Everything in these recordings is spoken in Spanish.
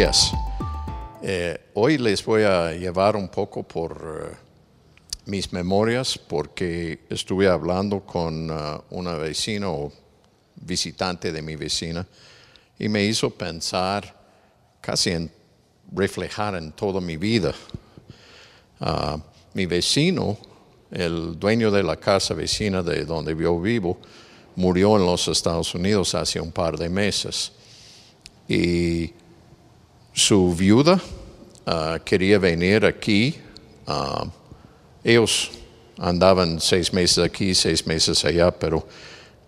días. Eh, hoy les voy a llevar un poco por eh, mis memorias porque estuve hablando con uh, una vecina o visitante de mi vecina y me hizo pensar casi en reflejar en toda mi vida. Uh, mi vecino, el dueño de la casa vecina de donde yo vivo, murió en los Estados Unidos hace un par de meses. Y su viuda uh, quería venir aquí. Uh, ellos andaban seis meses aquí, seis meses allá, pero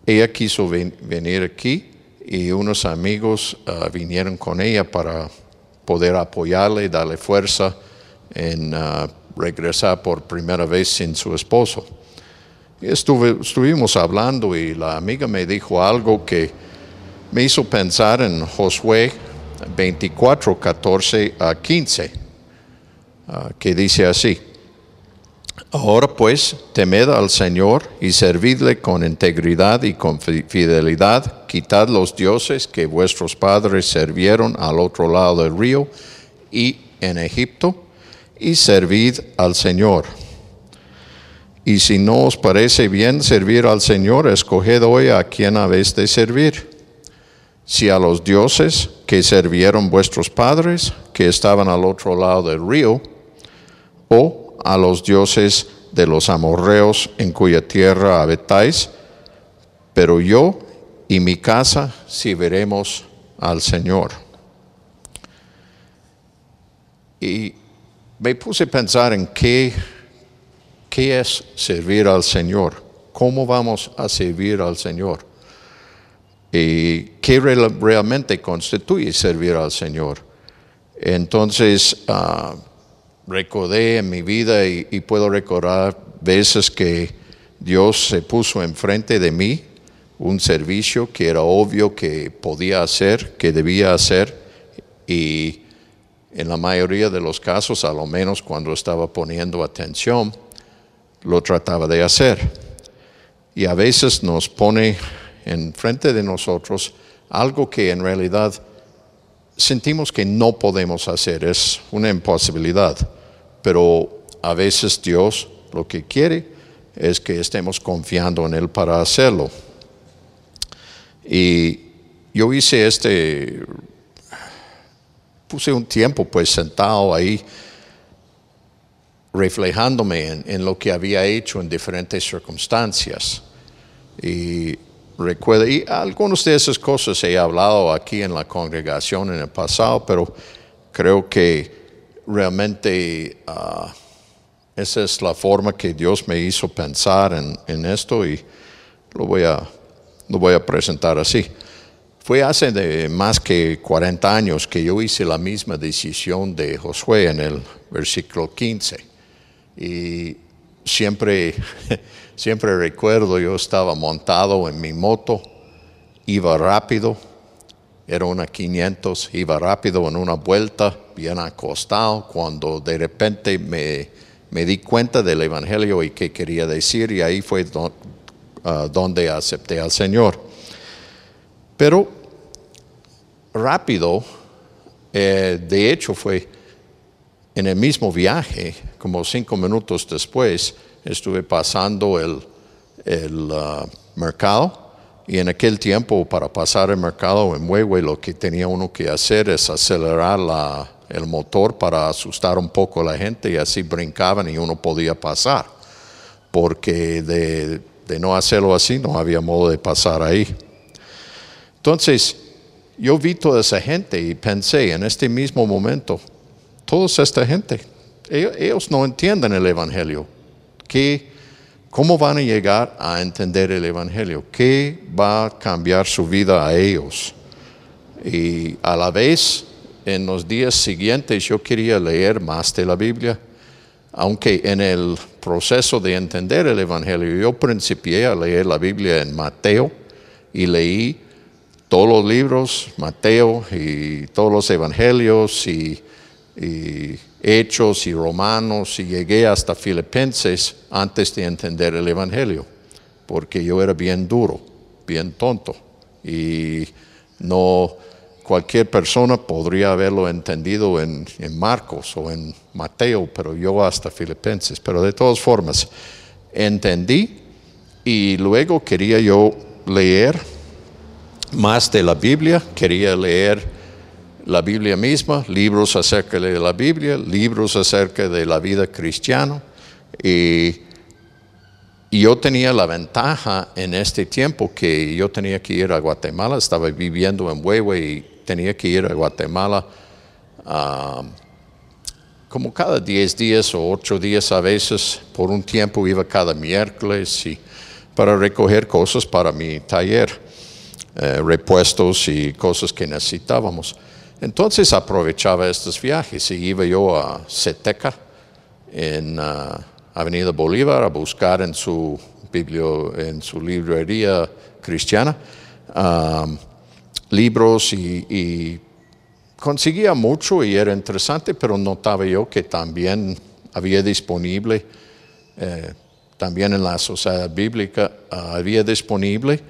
ella quiso ven venir aquí y unos amigos uh, vinieron con ella para poder apoyarle darle fuerza en regresar por primera vez sin su esposo. Estuve, estuvimos hablando y la amiga me dijo algo que me hizo pensar en Josué 24, 14 a 15, uh, que dice así, Ahora pues, temed al Señor y servidle con integridad y con fidelidad, quitad los dioses que vuestros padres sirvieron al otro lado del río y en Egipto, y servid al Señor. Y si no os parece bien servir al Señor, escoged hoy a quien habéis de servir. Si a los dioses que sirvieron vuestros padres, que estaban al otro lado del río, o a los dioses de los amorreos en cuya tierra habitáis, pero yo y mi casa serviremos al Señor. Y me puse a pensar en qué, qué es servir al Señor, cómo vamos a servir al Señor y qué realmente constituye servir al Señor. Entonces, uh, recordé en mi vida y, y, puedo recordar veces que Dios se puso enfrente de mí un servicio que era obvio que podía hacer, que debía hacer y en la mayoría de los casos, a lo menos cuando estaba poniendo atención, lo trataba de hacer. Y a veces nos pone enfrente de nosotros algo que en realidad sentimos que no podemos hacer, es una imposibilidad, pero a veces Dios lo que quiere es que estemos confiando en Él para hacerlo. Y yo hice este puse un tiempo pues sentado ahí reflejándome en, en, lo que había hecho en diferentes circunstancias. Y recuerdo, y algunas de esas cosas he hablado aquí en la congregación en el pasado, pero creo que realmente uh, esa es la forma que Dios me hizo pensar en, en esto y lo voy, a, lo voy a presentar así. Fue hace de más que 40 años que yo hice la misma decisión de Josué en el versículo 15. Y siempre, siempre recuerdo, yo estaba montado en mi moto, iba rápido, era una 500, iba rápido en una vuelta, bien acostado, cuando de repente me, me di cuenta del Evangelio y qué quería decir, y ahí fue uh, donde acepté al Señor. Pero rápido, eh, de hecho fue en el mismo viaje, como cinco minutos después, estuve pasando el, el uh, mercado y en aquel tiempo para pasar el mercado en Huehue lo que tenía uno que hacer es acelerar la, el motor para asustar un poco a la gente y así brincaban y uno podía pasar, porque de, de no hacerlo así no había modo de pasar ahí. Entonces, yo vi toda esa gente y pensé en este mismo momento, toda esta gente, ellos, no entienden el Evangelio. ¿Qué, ¿Cómo van a llegar a entender el Evangelio? ¿Qué va a cambiar su vida a ellos? Y a la vez, en los días siguientes yo quería leer más de la Biblia, aunque en el proceso de entender el Evangelio yo principié a leer la Biblia en Mateo y leí todos los libros, Mateo y todos los evangelios y, hechos y romanos y llegué hasta Filipenses antes de entender el evangelio, porque yo era bien duro, bien tonto y no, cualquier persona podría haberlo entendido en, Marcos o en Mateo, pero yo hasta Filipenses. Pero de todas formas, entendí y luego quería yo leer más de la Biblia, quería leer la Biblia misma, libros acerca de la Biblia, libros acerca de la vida cristiana. Y, yo tenía la ventaja en este tiempo que yo tenía que ir a Guatemala, estaba viviendo en Huehue y tenía que ir a Guatemala ah, como cada 10 días o 8 días a veces, por un tiempo iba cada miércoles para recoger cosas para mi taller, eh, repuestos y cosas que necesitábamos. Entonces aprovechaba estos viajes y iba yo a Seteca, en uh, Avenida Bolívar, a buscar en su, en su librería cristiana um, libros y, conseguía mucho y era interesante, pero notaba yo que también había disponible, eh, también en la sociedad bíblica, uh, había disponible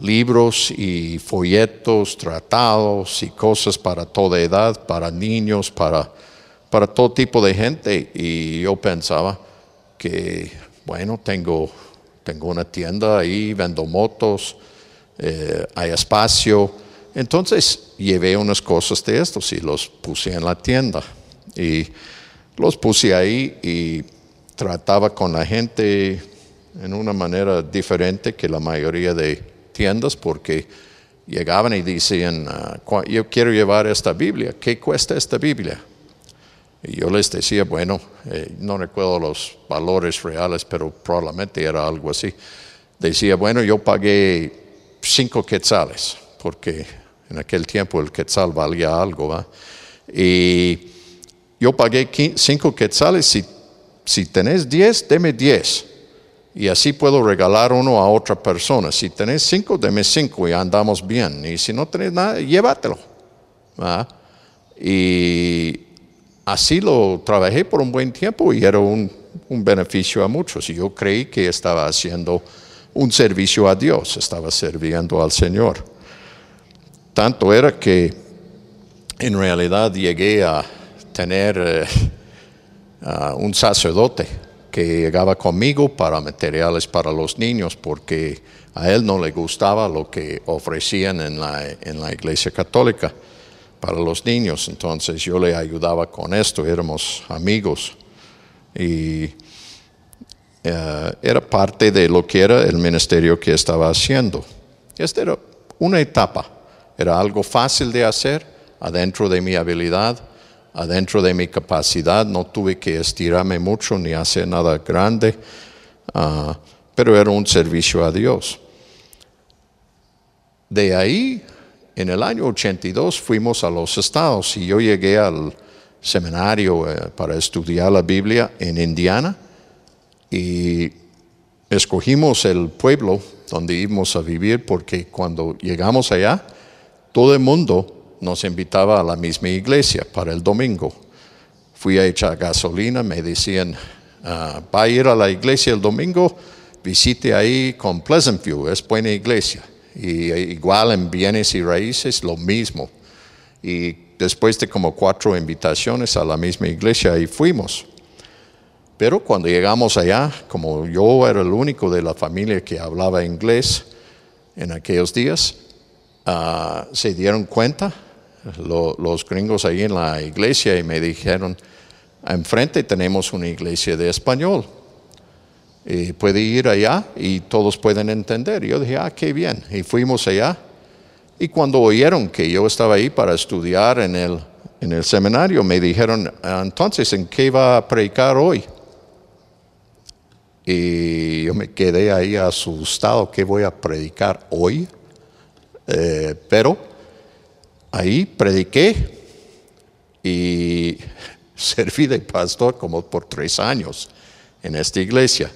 libros y folletos, tratados y cosas para toda edad, para niños, para, para todo tipo de gente. Y yo pensaba que, bueno, tengo, tengo una tienda ahí, vendo motos, eh, hay espacio. Entonces llevé unas cosas de estos y los puse en la tienda. Y los puse ahí y trataba con la gente en una manera diferente que la mayoría de tiendas porque llegaban y decían, ah, yo quiero llevar esta Biblia, ¿qué cuesta esta Biblia? Y yo les decía, bueno, eh, no recuerdo los valores reales, pero probablemente era algo así. Decía, bueno, yo pagué cinco quetzales, porque en aquel tiempo el quetzal valía algo, ¿va? Y yo pagué cinco quetzales, si, si tenés diez, deme diez y así puedo regalar uno a otra persona. Si tenés cinco, deme cinco y andamos bien. Y si no tenés nada, llévatelo. Y así lo trabajé por un buen tiempo y era un, un beneficio a muchos. Y yo creí que estaba haciendo un servicio a Dios, estaba sirviendo al Señor. Tanto era que en realidad llegué a tener eh, un sacerdote que llegaba conmigo para materiales para los niños porque a él no le gustaba lo que ofrecían en la, en la iglesia católica para los niños. Entonces yo le ayudaba con esto, éramos amigos y eh, era parte de lo que era el ministerio que estaba haciendo. Esta era una etapa, era algo fácil de hacer adentro de mi habilidad adentro de mi capacidad, no tuve que estirarme mucho ni hacer nada grande, ah, pero era un servicio a Dios. De ahí, en el año 82, fuimos a los estados y yo llegué al seminario eh, para estudiar la Biblia en Indiana y escogimos el pueblo donde íbamos a vivir porque cuando llegamos allá, todo el mundo nos invitaba a la misma iglesia para el domingo. Fui a echar gasolina, me decían, ah, va a ir a la iglesia el domingo, visite ahí con Pleasant View, es buena iglesia. Y igual en bienes y raíces, lo mismo. Y después de como cuatro invitaciones a la misma iglesia, ahí fuimos. Pero cuando llegamos allá, como yo era el único de la familia que hablaba inglés en aquellos días, ah, se dieron cuenta los gringos ahí en la iglesia y me dijeron, enfrente tenemos una iglesia de español. Y puede ir allá y todos pueden entender. Yo dije, ah, qué bien. Y fuimos allá. Y cuando oyeron que yo estaba ahí para estudiar en el, en el seminario, me dijeron, entonces, ¿en qué va a predicar hoy? Y yo me quedé ahí asustado, ¿qué voy a predicar hoy? Eh, pero ahí prediqué y serví de pastor como por tres años en esta iglesia.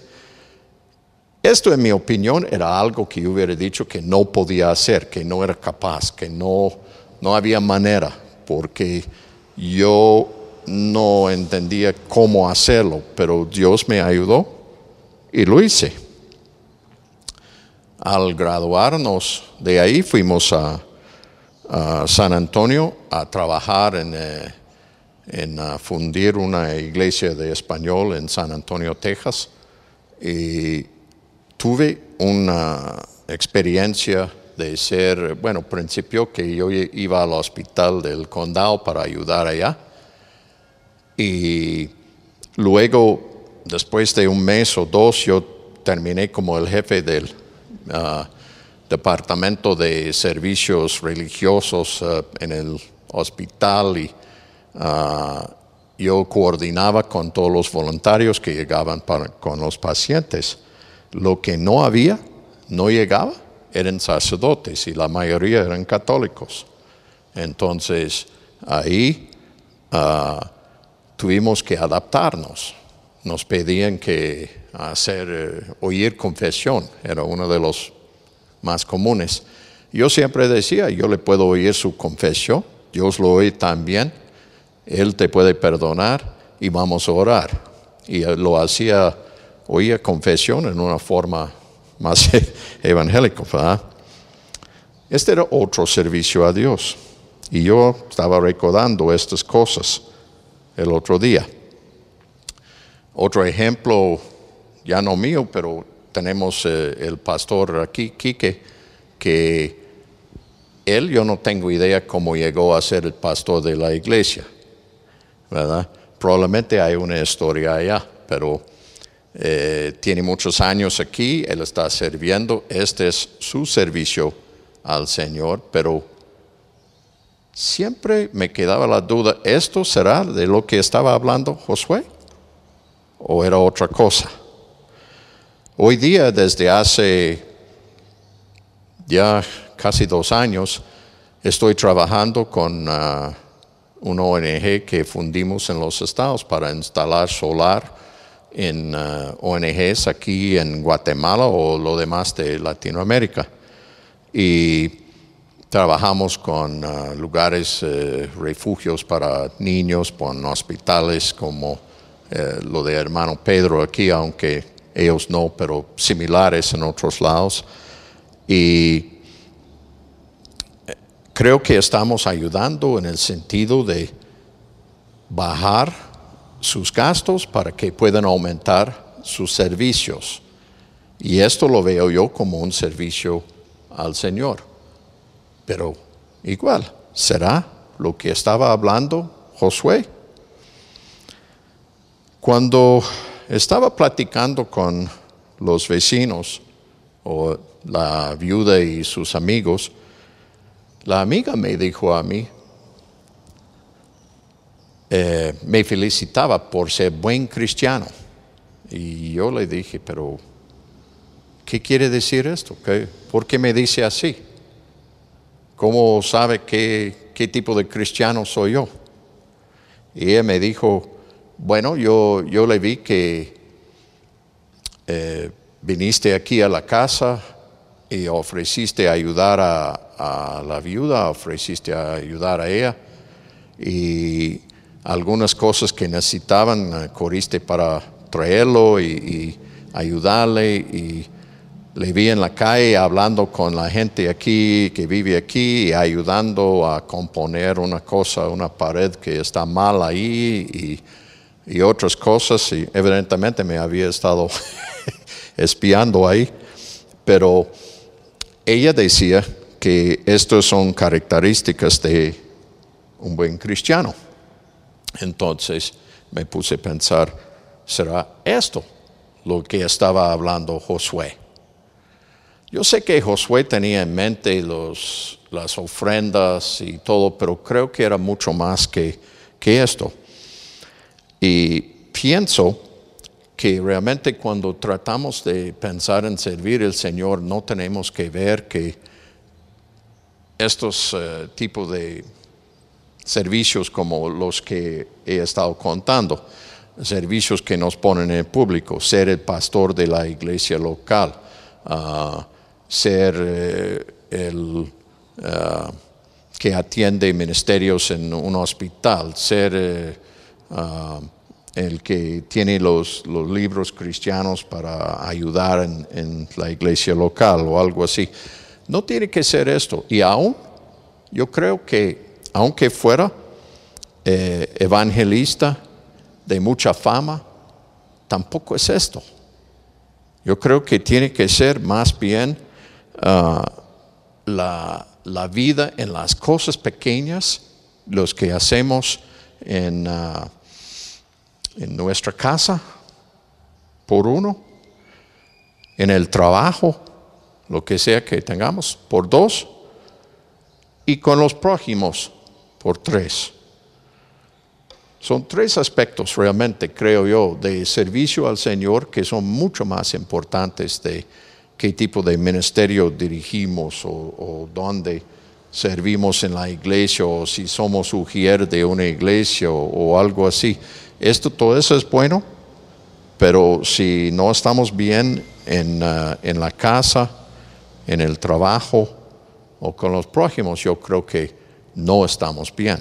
Esto, en mi opinión, era algo que yo hubiera dicho que no podía hacer, que no era capaz, que no, no había manera, porque yo no entendía cómo hacerlo, pero Dios me ayudó y lo hice. Al graduarnos de ahí fuimos a a San Antonio a trabajar en, eh, en fundir una iglesia de español en San Antonio, Texas. Y tuve una experiencia de ser, bueno, principio que yo iba al hospital del condado para ayudar allá. Y luego, después de un mes o dos, yo terminé como el jefe del uh, departamento de servicios religiosos uh, en el hospital y uh, yo coordinaba con todos los voluntarios que llegaban con los pacientes. Lo que no había, no llegaba, eran sacerdotes y la mayoría eran católicos. Entonces, ahí tuvimos que adaptarnos. Nos pedían que hacer, eh, oír confesión, era uno de los más comunes. Yo siempre decía, yo le puedo oír su confesión, Dios lo oye también, Él te puede perdonar y vamos a orar. Y lo hacía, oía confesión en una forma más evangélica. Este era otro servicio a Dios. Y yo estaba recordando estas cosas el otro día. Otro ejemplo, ya no mío, pero tenemos eh, el pastor aquí, Quique, que él yo no tengo idea cómo llegó a ser el pastor de la iglesia, ¿verdad? Probablemente hay una historia allá, pero eh, tiene muchos años aquí, él está sirviendo, este es su servicio al Señor, pero siempre me quedaba la duda, ¿esto será de lo que estaba hablando Josué? ¿O era otra cosa? Hoy día, desde hace ya casi dos años, estoy trabajando con uh, una ONG que fundimos en los estados para instalar solar en uh, ONGs aquí en Guatemala o lo demás de Latinoamérica. Y Trabajamos con uh, lugares, uh, refugios para niños, con hospitales como uh, lo de hermano Pedro aquí, aunque ellos no, pero similares en otros lados. Y creo que estamos ayudando en el sentido de bajar sus gastos para que puedan aumentar sus servicios. Y esto lo veo yo como un servicio al Señor. Pero igual, ¿será lo que estaba hablando Josué? Cuando estaba platicando con los vecinos o la viuda y sus amigos, la amiga me dijo a mí, eh, me felicitaba por ser buen cristiano. Y yo le dije, pero ¿qué quiere decir esto? ¿Por qué me dice así? ¿Cómo sabe qué, qué tipo de cristiano soy yo? Y ella me dijo, bueno, yo, yo le vi que eh, viniste aquí a la casa y ofreciste ayudar a, la viuda, ofreciste ayudar a ella y algunas cosas que necesitaban, eh, corriste para traerlo y, y ayudarle y le vi en la calle hablando con la gente aquí que vive aquí y ayudando a componer una cosa, una pared que está mal ahí y, otras cosas. Y evidentemente me había estado espiando ahí, pero ella decía que estas son características de un buen cristiano. Entonces me puse a pensar, ¿será esto lo que estaba hablando Josué? Yo sé que Josué tenía en mente los, las ofrendas y todo, pero creo que era mucho más que, que esto. Y pienso que realmente cuando tratamos de pensar en servir al Señor, no tenemos que ver que estos eh, tipos de servicios como los que he estado contando, servicios que nos ponen en público, ser el pastor de la iglesia local, uh, ser eh, el eh, que atiende ministerios en un hospital, ser eh, ah, el que tiene los, libros cristianos para ayudar en, la iglesia local o algo así. No tiene que ser esto. Y aún yo creo que aunque fuera eh, evangelista de mucha fama, tampoco es esto. Yo creo que tiene que ser más bien ah, la, la, vida en las cosas pequeñas, los que hacemos en, ah, en nuestra casa, por uno, en el trabajo, lo que sea que tengamos, por dos, y con los prójimos, por tres. Son tres aspectos realmente, creo yo, de servicio al Señor que son mucho más importantes de qué tipo de ministerio dirigimos o, dónde servimos en la iglesia o si somos ujier de una iglesia o, algo así. Esto, todo eso es bueno, pero si no estamos bien en, uh, en la casa, en el trabajo o con los prójimos, yo creo que no estamos bien.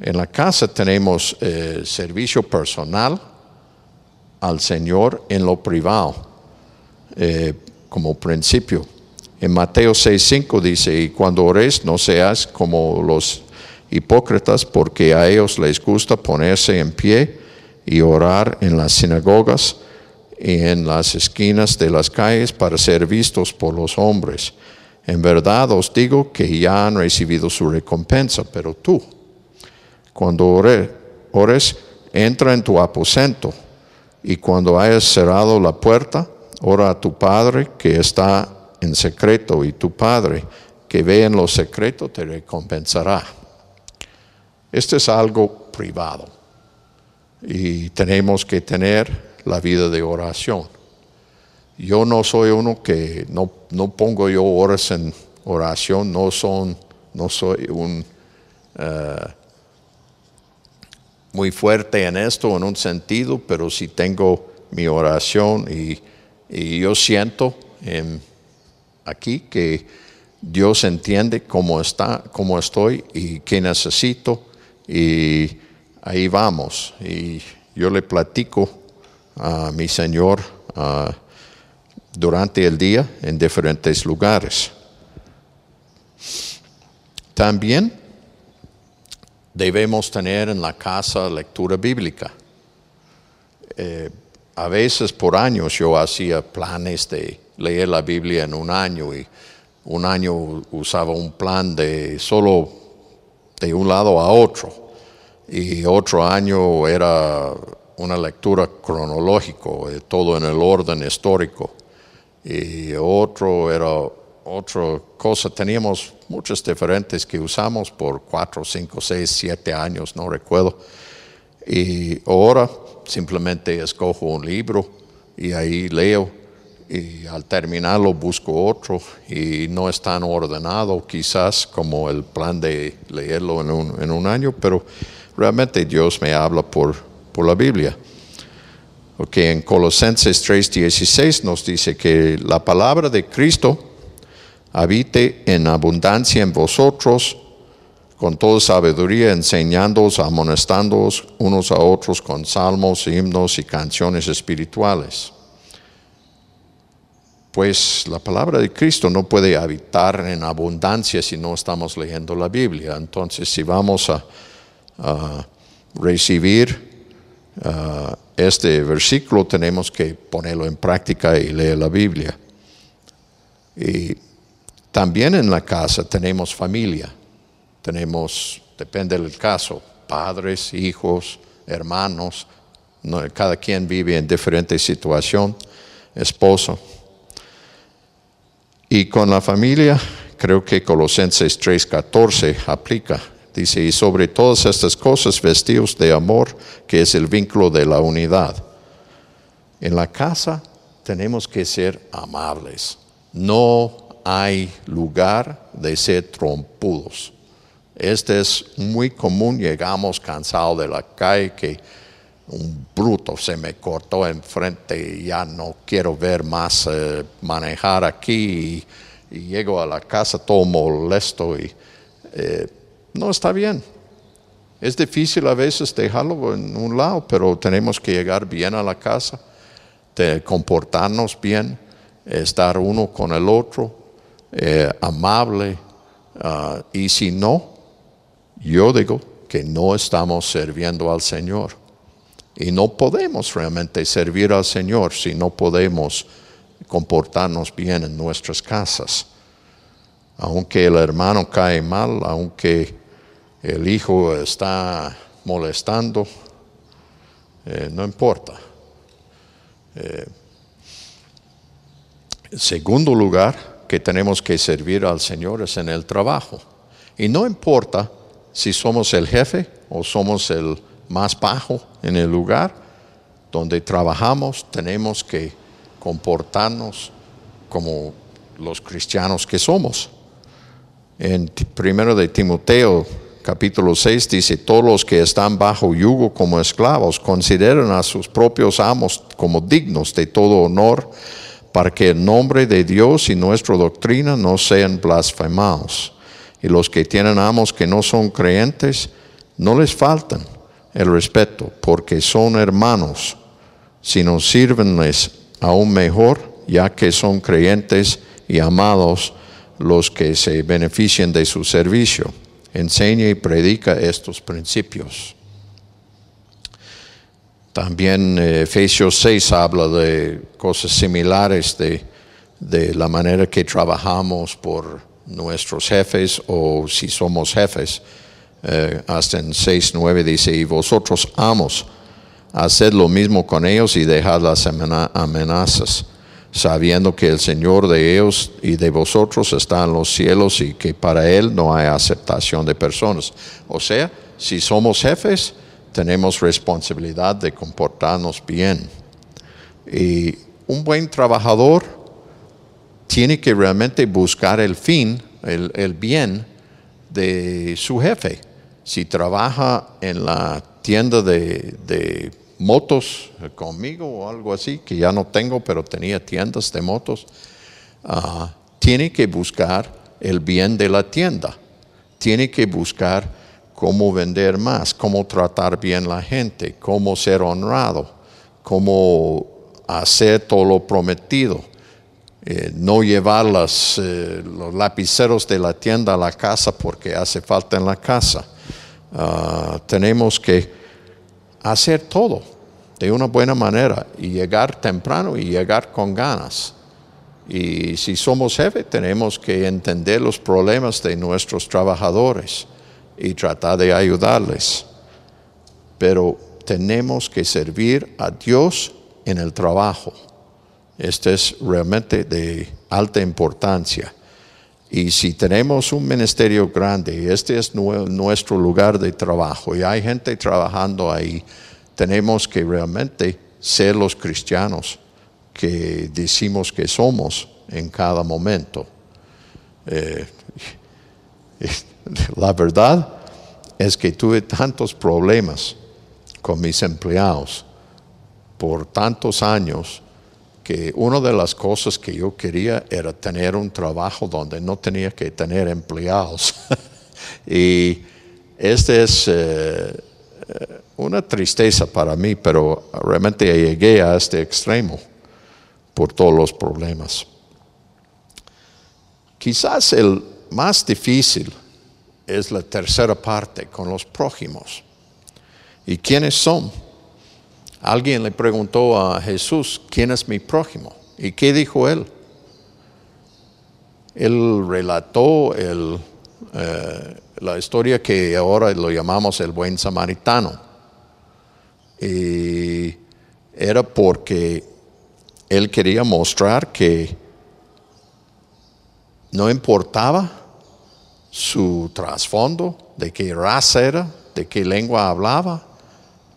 En la casa tenemos eh, servicio personal al Señor en lo privado, eh, como principio. En Mateo 6:5 dice, y cuando ores no seas como los hipócritas, porque a ellos les gusta ponerse en pie y orar en las sinagogas y en las esquinas de las calles para ser vistos por los hombres. En verdad os digo que ya han recibido su recompensa, pero tú, cuando ores, entra en tu aposento y cuando hayas cerrado la puerta, ora a tu Padre que está en secreto y tu Padre que ve en lo secreto te recompensará. Esto es algo privado y tenemos que tener la vida de oración. Yo no soy uno que no, pongo yo horas en oración, no, son, no soy un... Eh, muy fuerte en esto en un sentido, pero si tengo mi oración y, yo siento aquí que Dios entiende cómo está, cómo estoy y qué necesito y ahí vamos. Y yo le platico a mi Señor durante el día en diferentes lugares. También debemos tener en la casa lectura bíblica. Eh, a veces por años yo hacía planes de leer la Biblia en un año y un año usaba un plan de solo de un lado a otro. Y otro año era una lectura cronológico, todo en el orden histórico. Y otro era otra cosa, teníamos muchos diferentes que usamos por cuatro, cinco, seis, siete años, no recuerdo. Y ahora simplemente escojo un libro y ahí leo y al terminarlo busco otro y no es tan ordenado quizás como el plan de leerlo en un, año, pero realmente Dios me habla por, la Biblia. Porque en Colosenses 3:16 nos dice que la palabra de Cristo habite en abundancia en vosotros, con toda sabiduría, enseñándoos, amonestándoos unos a otros con salmos, himnos y canciones espirituales. Pues la palabra de Cristo no puede habitar en abundancia si no estamos leyendo la Biblia. Entonces, si vamos a, recibir este versículo, tenemos que ponerlo en práctica y leer la Biblia. Y también en la casa tenemos familia, tenemos, depende del caso, padres, hijos, hermanos, cada quien vive en diferente situación, esposo. Y con la familia, creo que Colosenses 3:14 aplica. Dice, y sobre todas estas cosas vestidos de amor, que es el vínculo de la unidad. En la casa tenemos que ser amables, no hay lugar de ser trompudos. Este es muy común, llegamos cansados de la calle que un bruto se me cortó enfrente y ya no quiero ver más eh, manejar aquí y, llego a la casa todo molesto y eh, no está bien. Es difícil a veces dejarlo en un lado, pero tenemos que llegar bien a la casa, comportarnos bien, estar uno con el otro, eh, amable, Ah, y si no, yo digo que no estamos sirviendo al Señor. Y no podemos realmente servir al Señor si no podemos comportarnos bien en nuestras casas. Aunque el hermano cae mal, aunque el hijo está molestando, eh, no importa. Eh, segundo lugar que tenemos que servir al Señor es en el trabajo. Y no importa si somos el jefe o somos el más bajo en el lugar donde trabajamos, tenemos que comportarnos como los cristianos que somos. En primero de Timoteo capítulo 6 dice, todos los que están bajo yugo como esclavos consideran a sus propios amos como dignos de todo honor, para que el nombre de Dios y nuestra doctrina no sean blasfemados. Y los que tienen amos que no son creyentes, no les faltan el respeto, porque son hermanos, sino sirvenles aún mejor, ya que son creyentes y amados los que se benefician de su servicio. Enseña y predica estos principios. También eh, Efesios 6 habla de cosas similares, de, de la manera que trabajamos por nuestros jefes o si somos jefes hasta en 6.9 dice, y vosotros amos, haced lo mismo con ellos y dejad las amenazas, sabiendo que el Señor de ellos y de vosotros está en los cielos y que para Él no hay aceptación de personas. O sea, si somos jefes, tenemos responsabilidad de comportarnos bien. Y un buen trabajador tiene que realmente buscar el fin, el bien de su jefe si trabaja en la tienda de, motos conmigo o algo así, que ya no tengo, pero tenía tiendas de motos, ah, tiene que buscar el bien de la tienda, tiene que buscar cómo vender más, cómo tratar bien la gente, cómo ser honrado, cómo hacer todo lo prometido. Eh, no llevar eh, los lapiceros de la tienda a la casa porque hace falta en la casa. Ah, tenemos que hacer todo de una buena manera y llegar temprano y llegar con ganas. Y si somos jefe, tenemos que entender los problemas de nuestros trabajadores y tratar de ayudarles. Pero tenemos que servir a Dios en el trabajo. Esto es realmente de alta importancia. Y si tenemos un ministerio grande y este es nuestro lugar de trabajo y hay gente trabajando ahí, tenemos que realmente ser los cristianos que decimos que somos en cada momento. Eh, la verdad es que tuve tantos problemas con mis empleados por tantos años que una de las cosas que yo quería era tener un trabajo donde no tenía que tener empleados. y esta es eh, una tristeza para mí, pero realmente llegué a este extremo por todos los problemas. Quizás el más difícil es la tercera parte con los prójimos. ¿Y quiénes son? Alguien le preguntó a Jesús, ¿quién es mi prójimo? ¿Y qué dijo él? Él relató eh, la historia que ahora lo llamamos el buen samaritano. Y era porque él quería mostrar que no importaba su trasfondo, de qué raza era, de qué lengua hablaba,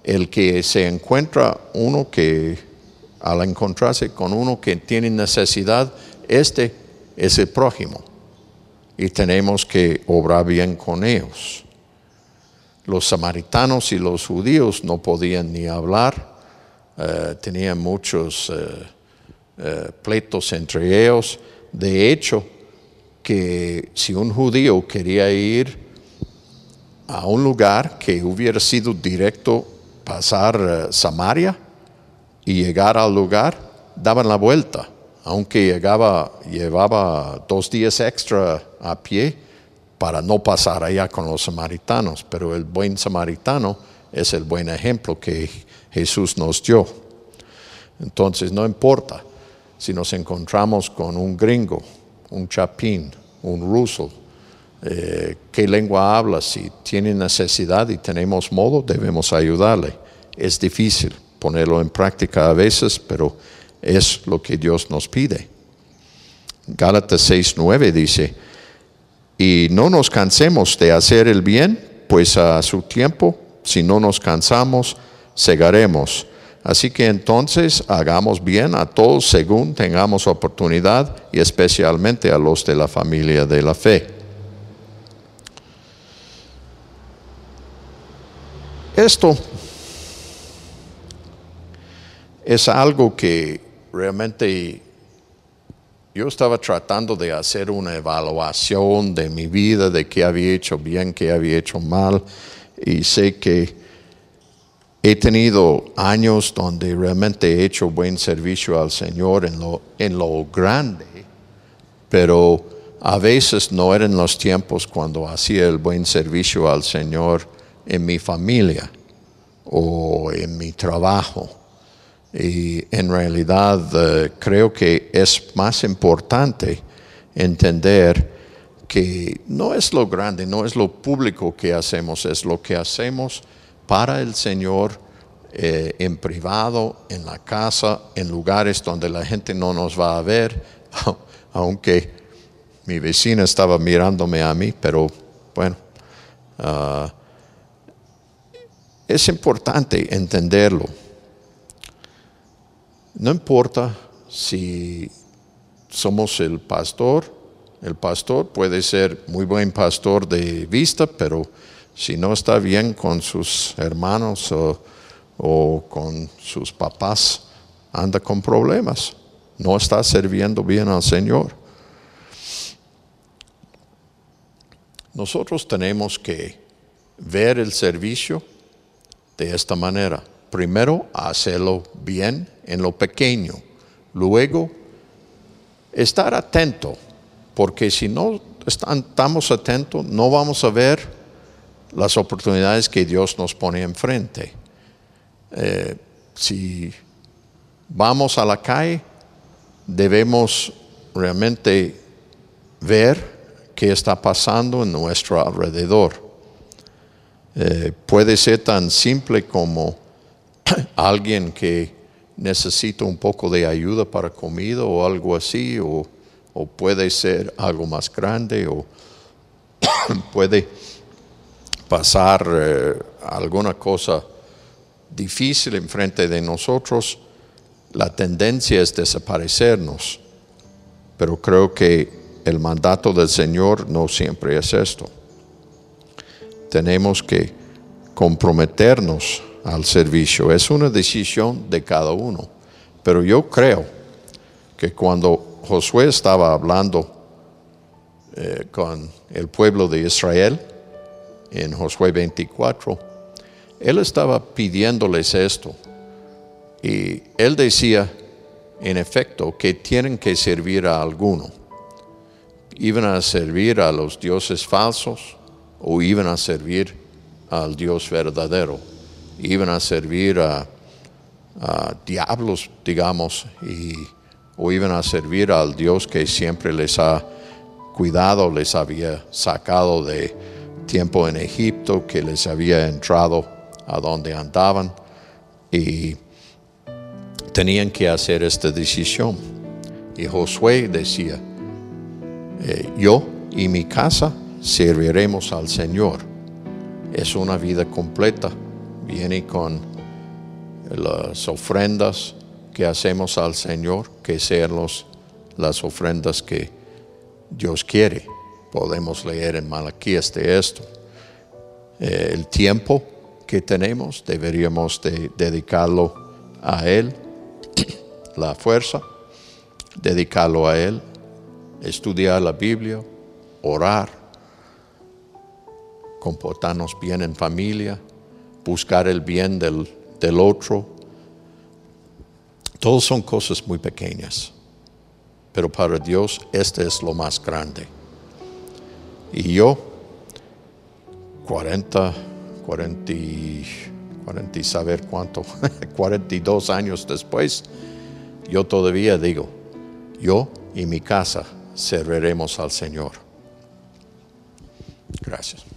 el que se encuentra uno que al encontrarse con uno que tiene necesidad, este es el prójimo y tenemos que obrar bien con ellos. Los samaritanos y los judíos no podían ni hablar, eh, tenían muchos eh, eh, pleitos entre ellos. De hecho, que si un judío quería ir a un lugar que hubiera sido directo pasar eh, Samaria y llegar al lugar, daban la vuelta. Aunque llegaba, llevaba dos días extra a pie, para no pasar allá con los samaritanos, pero el buen samaritano es el buen ejemplo que Jesús nos dio. Entonces no importa si nos encontramos con un gringo, un chapín, un ruso, eh, qué lengua habla, si tiene necesidad y tenemos modo, debemos ayudarle. Es difícil ponerlo en práctica a veces, pero es lo que Dios nos pide. Gálatas 6:9 dice, y no nos cansemos de hacer el bien, pues a su tiempo, si no nos cansamos, segaremos. Así que entonces hagamos bien a todos según tengamos oportunidad y especialmente a los de la familia de la fe. Esto es algo que realmente yo estaba tratando de hacer una evaluación de mi vida, de qué había hecho bien, qué había hecho mal, y sé que he tenido años donde realmente he hecho buen servicio al Señor en lo, en lo grande, pero a veces no eran los tiempos cuando hacía el buen servicio al Señor en mi familia o en mi trabajo. Y en realidad eh, creo que es más importante entender que no es lo grande, no es lo público que hacemos, es lo que hacemos para el Señor eh, en privado, en la casa, en lugares donde la gente no nos va a ver, aunque mi vecina estaba mirándome a mí, pero bueno, ah, es importante entenderlo. No importa si somos el pastor, el pastor puede ser muy buen pastor de vista, pero si no está bien con sus hermanos o, con sus papás, anda con problemas. No está sirviendo bien al Señor. Nosotros tenemos que ver el servicio de esta manera primero hacerlo bien en lo pequeño, luego estar atento, porque si no estamos atentos no vamos a ver las oportunidades que Dios nos pone enfrente. Eh, si vamos a la calle, debemos realmente ver qué está pasando en nuestro alrededor. Eh, puede ser tan simple como alguien que necesita un poco de ayuda para comida o algo así, o, puede ser algo más grande, o puede pasar eh, alguna cosa difícil enfrente de nosotros, la tendencia es desaparecernos. Pero creo que el mandato del Señor no siempre es esto. Tenemos que comprometernos al servicio. Es una decisión de cada uno. Pero yo creo que cuando Josué estaba hablando eh, con el pueblo de Israel en Josué 24, él estaba pidiéndoles esto. Y él decía, en efecto, que tienen que servir a alguno. Iban a servir a los dioses falsos o iban a servir al Dios verdadero iban a servir a, diablos, digamos, o iban a servir al Dios que siempre les ha cuidado, les había sacado de tiempo en Egipto, que les había entrado a donde andaban y tenían que hacer esta decisión. Y Josué decía, eh, yo y mi casa serviremos al Señor. Es una vida completa viene con las ofrendas que hacemos al Señor, que sean las ofrendas que Dios quiere. Podemos leer en Malaquías de esto. Eh, el tiempo que tenemos deberíamos de dedicarlo a Él, la fuerza, dedicarlo a Él, estudiar la Biblia, orar, comportarnos bien en familia, buscar el bien del, otro. Todos son cosas muy pequeñas, pero para Dios este es lo más grande. Y yo, 40, 40, 40 y saber cuánto, 42 años después, yo todavía digo, yo y mi casa serviremos al Señor. Gracias.